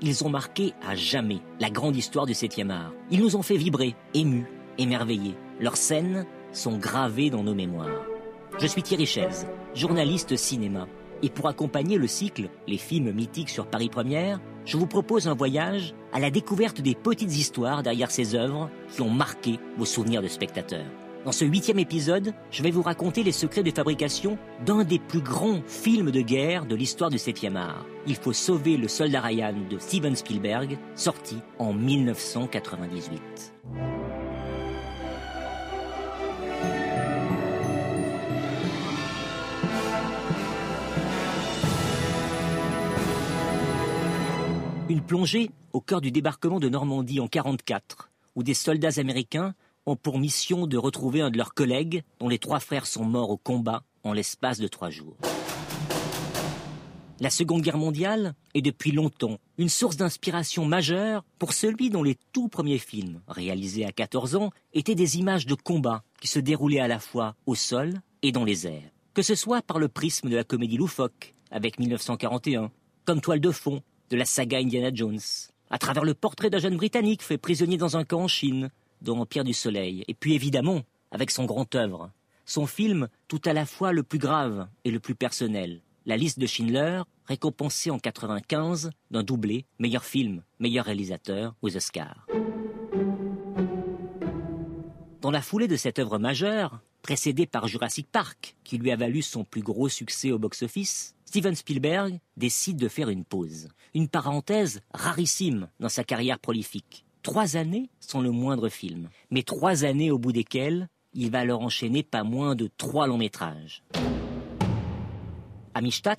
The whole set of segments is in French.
ils ont marqué à jamais la grande histoire du 7e art. Ils nous ont fait vibrer, émus, émerveillés. Leurs scènes sont gravées dans nos mémoires. Je suis Thierry Chaise, journaliste cinéma. Et pour accompagner le cycle Les films mythiques sur Paris Première, je vous propose un voyage à la découverte des petites histoires derrière ces œuvres qui ont marqué vos souvenirs de spectateurs. Dans ce huitième épisode, je vais vous raconter les secrets de fabrication d'un des plus grands films de guerre de l'histoire du 7e art. Il faut sauver le soldat Ryan de Steven Spielberg, sorti en 1998. Une plongée au cœur du débarquement de Normandie en 1944, où des soldats américains ont pour mission de retrouver un de leurs collègues dont les trois frères sont morts au combat en l'espace de trois jours. La Seconde Guerre mondiale est depuis longtemps une source d'inspiration majeure pour celui dont les tout premiers films, réalisés à 14 ans, étaient des images de combat qui se déroulaient à la fois au sol et dans les airs. Que ce soit par le prisme de la comédie loufoque, avec 1941, comme toile de fond de la saga Indiana Jones, à travers le portrait d'un jeune Britannique fait prisonnier dans un camp en Chine, dans Empire du Soleil, et puis évidemment, avec son grand œuvre, son film tout à la fois le plus grave et le plus personnel, La liste de Schindler, récompensé en 95 d'un doublé, meilleur film, meilleur réalisateur aux Oscars. Dans la foulée de cette œuvre majeure, précédée par Jurassic Park, qui lui a valu son plus gros succès au box-office, Steven Spielberg décide de faire une pause, une parenthèse rarissime dans sa carrière prolifique. Trois années sont le moindre film, mais trois années au bout desquelles il va leur enchaîner pas moins de trois longs métrages. Amistad,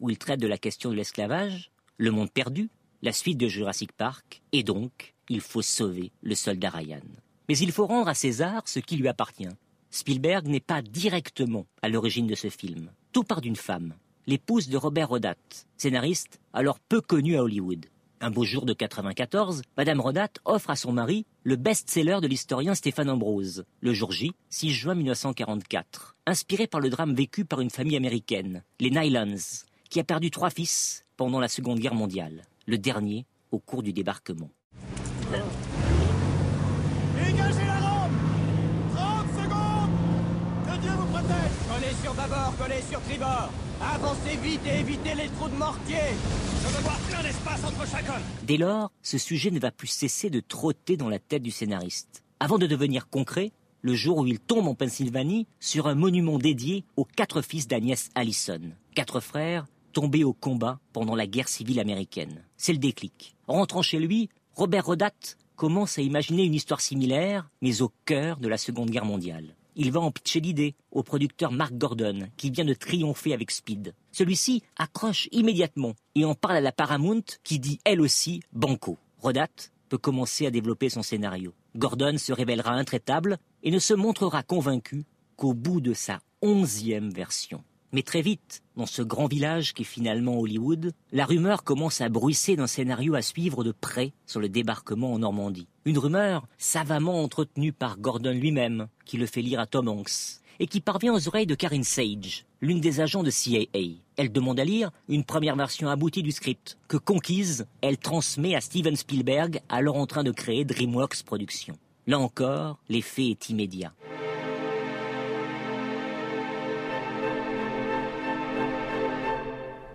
où il traite de la question de l'esclavage, Le Monde perdu, la suite de Jurassic Park, et donc, il faut sauver le soldat Ryan. Mais il faut rendre à César ce qui lui appartient. Spielberg n'est pas directement à l'origine de ce film. Tout part d'une femme, l'épouse de Robert Rodat, scénariste alors peu connu à Hollywood. Un beau jour de 94, Madame Rodat offre à son mari le best-seller de l'historien Stéphane Ambrose, le jour J, 6 juin 1944, inspiré par le drame vécu par une famille américaine, les Nylons, qui a perdu trois fils pendant la Seconde Guerre mondiale, le dernier au cours du débarquement. Collez sur sur tribord Avancez vite et évitez les trous de mortier Je veux voir plein d'espace entre chacun Dès lors, ce sujet ne va plus cesser de trotter dans la tête du scénariste. Avant de devenir concret, le jour où il tombe en Pennsylvanie sur un monument dédié aux quatre fils d'Agnès Allison, quatre frères tombés au combat pendant la guerre civile américaine. C'est le déclic. En rentrant chez lui, Robert Rodat commence à imaginer une histoire similaire, mais au cœur de la Seconde Guerre mondiale. Il va en pitcher l'idée au producteur Mark Gordon, qui vient de triompher avec Speed. Celui-ci accroche immédiatement et en parle à la Paramount, qui dit elle aussi Banco. Rodat peut commencer à développer son scénario. Gordon se révélera intraitable et ne se montrera convaincu qu'au bout de sa onzième version. Mais très vite, dans ce grand village qui est finalement Hollywood, la rumeur commence à bruisser d'un scénario à suivre de près sur le débarquement en Normandie. Une rumeur savamment entretenue par Gordon lui-même, qui le fait lire à Tom Hanks, et qui parvient aux oreilles de Karen Sage, l'une des agents de CIA. Elle demande à lire une première version aboutie du script, que conquise, elle transmet à Steven Spielberg, alors en train de créer DreamWorks Productions. Là encore, l'effet est immédiat.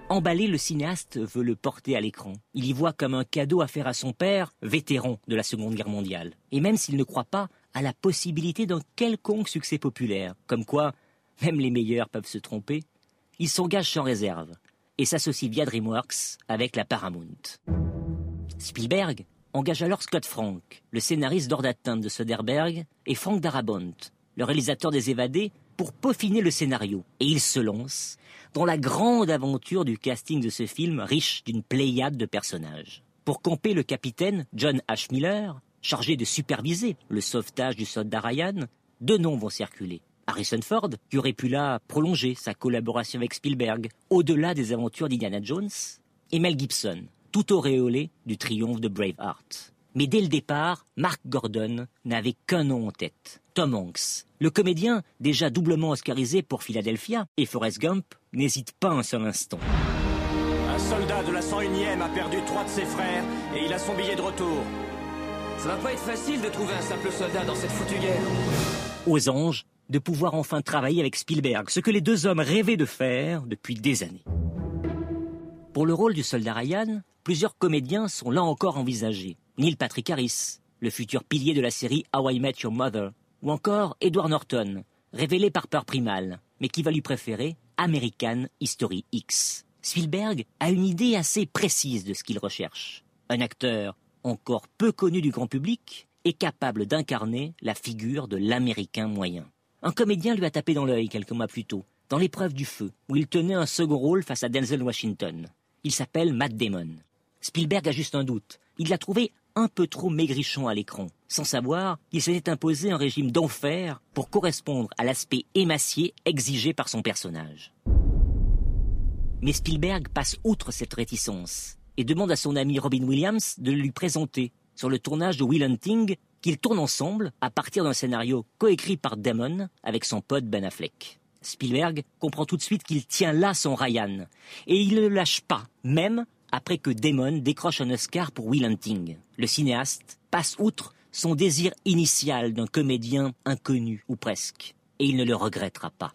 Emballé, le cinéaste veut le porter à l'écran. Il y voit comme un cadeau à faire à son père, vétéran de la Seconde Guerre mondiale. Et même s'il ne croit pas à la possibilité d'un quelconque succès populaire, comme quoi même les meilleurs peuvent se tromper, il s'engage sans réserve et s'associe via DreamWorks avec la Paramount. Spielberg engage alors Scott Frank, le scénariste d'Ordre d'atteinte de Soderbergh, et Frank Darabont, le réalisateur des Évadés, pour peaufiner le scénario. Et il se lance dans la grande aventure du casting de ce film riche d'une pléiade de personnages. Pour camper le capitaine John H. Miller, chargé de superviser le sauvetage du soldat Ryan, deux noms vont circuler. Harrison Ford, qui aurait pu là prolonger sa collaboration avec Spielberg au-delà des aventures d'Indiana Jones, et Mel Gibson, tout auréolé du triomphe de Braveheart. Mais dès le départ, Mark Gordon n'avait qu'un nom en tête, Tom Hanks. Le comédien, déjà doublement oscarisé pour Philadelphia et Forrest Gump, n'hésite pas un seul instant. À soldat de la 101e a perdu trois de ses frères et il a son billet de retour. Ça va pas être facile de trouver un simple soldat dans cette foutue guerre. Aux anges de pouvoir enfin travailler avec Spielberg, ce que les deux hommes rêvaient de faire depuis des années. Pour le rôle du soldat Ryan, plusieurs comédiens sont là encore envisagés. Neil Patrick Harris, le futur pilier de la série How I Met Your Mother, ou encore Edward Norton, révélé par Peur Primal, mais qui va lui préférer American History X. Spielberg a une idée assez précise de ce qu'il recherche. Un acteur encore peu connu du grand public est capable d'incarner la figure de l'Américain moyen. Un comédien lui a tapé dans l'œil quelques mois plus tôt, dans l'épreuve du feu, où il tenait un second rôle face à Denzel Washington. Il s'appelle Matt Damon. Spielberg a juste un doute. Il l'a trouvé un peu trop maigrichon à l'écran, sans savoir qu'il s'était imposé un régime d'enfer pour correspondre à l'aspect émacié exigé par son personnage. Mais Spielberg passe outre cette réticence et demande à son ami Robin Williams de lui présenter sur le tournage de Will Hunting qu'ils tournent ensemble à partir d'un scénario coécrit par Damon avec son pote Ben Affleck. Spielberg comprend tout de suite qu'il tient là son Ryan et il ne le lâche pas, même après que Damon décroche un Oscar pour Will Hunting. Le cinéaste passe outre son désir initial d'un comédien inconnu ou presque et il ne le regrettera pas.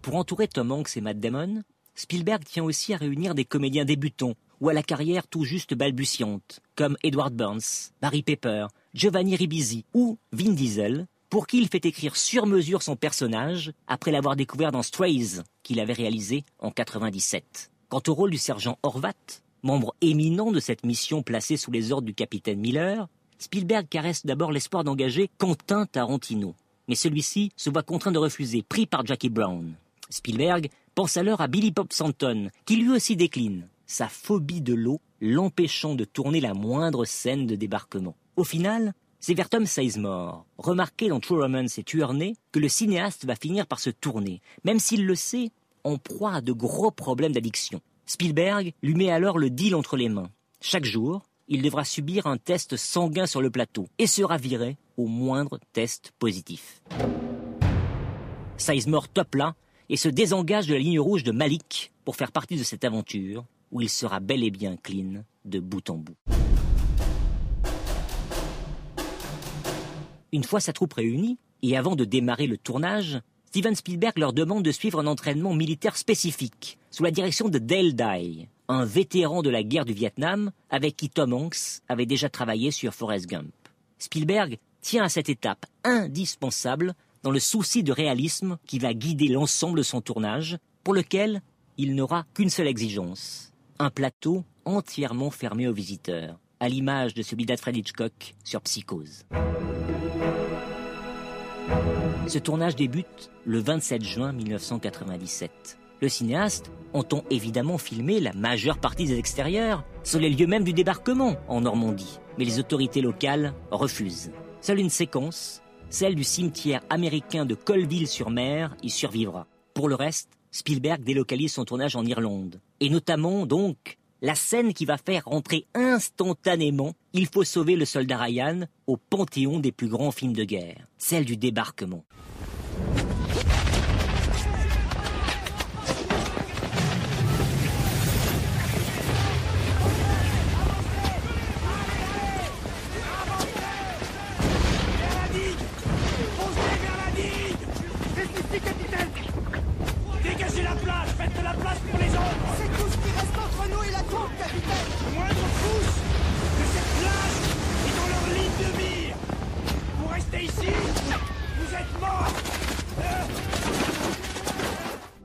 Pour entourer Tom Hanks et Matt Damon, Spielberg tient aussi à réunir des comédiens débutants ou à la carrière tout juste balbutiante, comme Edward Burns, Barry Pepper, Giovanni Ribisi ou Vin Diesel, pour qui il fait écrire sur mesure son personnage après l'avoir découvert dans Strays, qu'il avait réalisé en 97. Quant au rôle du sergent Horvat, membre éminent de cette mission placée sous les ordres du capitaine Miller, Spielberg caresse d'abord l'espoir d'engager Quentin Tarantino. Mais celui-ci se voit contraint de refuser, pris par Jackie Brown. Spielberg pense alors à Billy Bob Thornton, qui lui aussi décline, sa phobie de l'eau l'empêchant de tourner la moindre scène de débarquement. Au final, c'est vers Tom Sizemore, remarqué dans True Romance et Tueur que le cinéaste va finir par se tourner, même s'il le sait, en proie à de gros problèmes d'addiction. Spielberg lui met alors le deal entre les mains. Chaque jour, il devra subir un test sanguin sur le plateau et sera viré au moindre test positif. Sizemore top là et se désengage de la ligne rouge de Malik pour faire partie de cette aventure où il sera bel et bien clean de bout en bout. Une fois sa troupe réunie, et avant de démarrer le tournage, Steven Spielberg leur demande de suivre un entraînement militaire spécifique, sous la direction de Dale Dye, un vétéran de la guerre du Vietnam avec qui Tom Hanks avait déjà travaillé sur Forrest Gump. Spielberg tient à cette étape indispensable dans le souci de réalisme qui va guider l'ensemble de son tournage, pour lequel il n'aura qu'une seule exigence, un plateau entièrement fermé aux visiteurs, à l'image de celui d'Alfred Hitchcock sur Psychose. Ce tournage débute le 27 juin 1997. Le cinéaste entend évidemment filmer la majeure partie des extérieurs sur les lieux même du débarquement en Normandie, mais les autorités locales refusent. Seule une séquence, celle du cimetière américain de Colville-sur-Mer, y survivra. Pour le reste, Spielberg délocalise son tournage en Irlande, et notamment donc la scène qui va faire rentrer instantanément Il faut sauver le soldat Ryan au panthéon des plus grands films de guerre, celle du débarquement.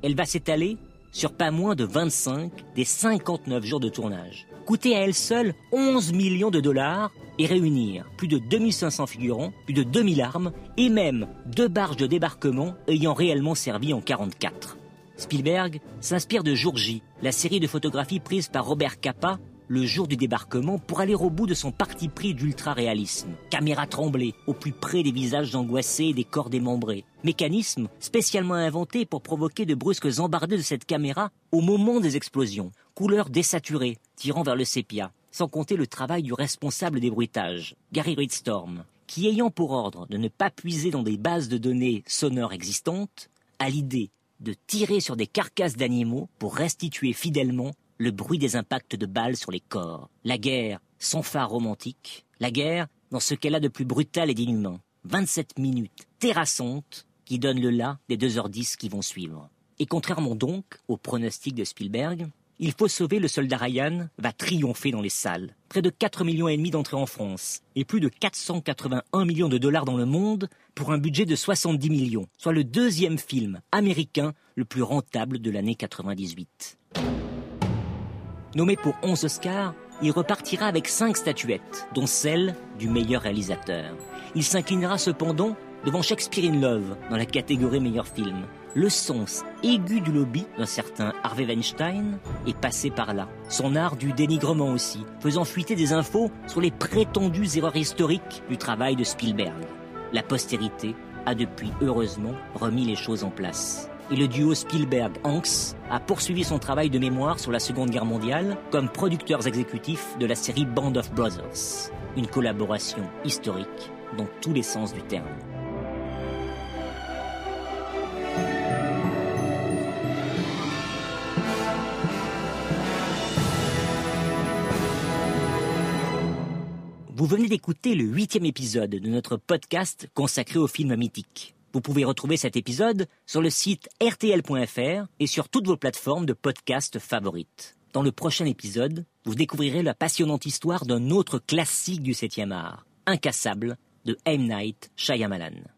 Elle va s'étaler sur pas moins de 25 des 59 jours de tournage, coûter à elle seule 11 millions de dollars et réunir plus de 2500 figurants, plus de 2000 armes et même deux barges de débarquement ayant réellement servi en 44. Spielberg s'inspire de Jour J, la série de photographies prises par Robert Capa le jour du débarquement pour aller au bout de son parti pris d'ultra-réalisme. Caméra tremblée, au plus près des visages angoissés et des corps démembrés. Mécanisme spécialement inventé pour provoquer de brusques embardées de cette caméra au moment des explosions. Couleurs désaturées, tirant vers le sépia. Sans compter le travail du responsable des bruitages, Gary Ridstorm, qui ayant pour ordre de ne pas puiser dans des bases de données sonores existantes, a l'idée de tirer sur des carcasses d'animaux pour restituer fidèlement le bruit des impacts de balles sur les corps. La guerre, sans phare romantique, la guerre dans ce qu'elle a de plus brutal et d'inhumain. 27 minutes terrassantes qui donnent le là des 2h10 qui vont suivre. Et contrairement donc au pronostic de Spielberg, il faut sauver le soldat Ryan va triompher dans les salles. Près de 4 millions et demi d'entrées en France et plus de 481 millions de dollars dans le monde pour un budget de 70 millions, soit le deuxième film américain le plus rentable de l'année 98. Nommé pour 11 Oscars, il repartira avec 5 statuettes, dont celle du meilleur réalisateur. Il s'inclinera cependant devant Shakespeare in Love dans la catégorie meilleur film, le sens aigu du lobby d'un certain Harvey Weinstein est passé par là. Son art du dénigrement aussi, faisant fuiter des infos sur les prétendues erreurs historiques du travail de Spielberg. La postérité a depuis heureusement remis les choses en place. Et le duo Spielberg-Hanks a poursuivi son travail de mémoire sur la Seconde Guerre mondiale comme producteurs exécutifs de la série Band of Brothers. Une collaboration historique dans tous les sens du terme. Vous venez d'écouter le huitième épisode de notre podcast consacré au film mythique. Vous pouvez retrouver cet épisode sur le site rtl.fr et sur toutes vos plateformes de podcast favorites. Dans le prochain épisode, vous découvrirez la passionnante histoire d'un autre classique du 7e art, Incassable, de M. Night Shyamalan.